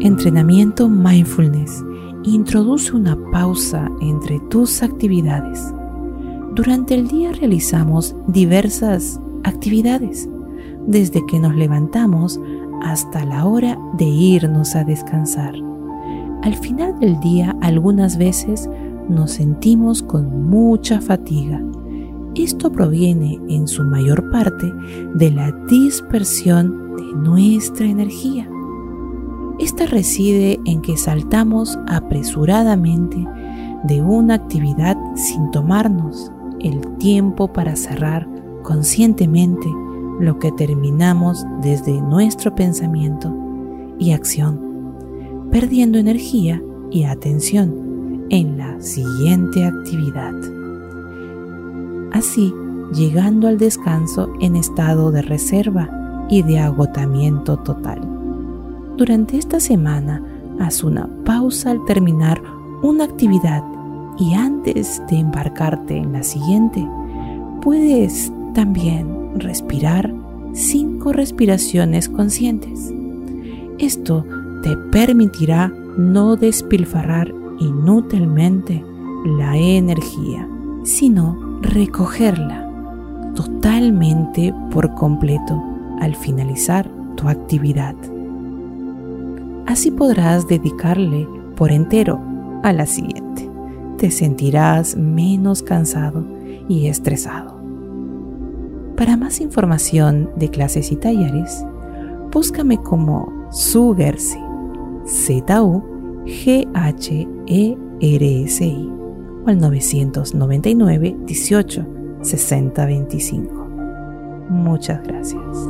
Entrenamiento Mindfulness introduce una pausa entre tus actividades. Durante el día realizamos diversas actividades, desde que nos levantamos hasta la hora de irnos a descansar. Al final del día algunas veces nos sentimos con mucha fatiga. Esto proviene en su mayor parte de la dispersión de nuestra energía. Esta reside en que saltamos apresuradamente de una actividad sin tomarnos el tiempo para cerrar conscientemente lo que terminamos desde nuestro pensamiento y acción, perdiendo energía y atención en la siguiente actividad. Así, llegando al descanso en estado de reserva y de agotamiento total. Durante esta semana, haz una pausa al terminar una actividad y antes de embarcarte en la siguiente, puedes también respirar cinco respiraciones conscientes. Esto te permitirá no despilfarrar inútilmente la energía, sino recogerla totalmente por completo al finalizar tu actividad. Así podrás dedicarle por entero a la siguiente. Te sentirás menos cansado y estresado. Para más información de clases y talleres, búscame como Sugersi, Z-U-G-H-E-R-S-I o al 999 18 60 25. Muchas gracias.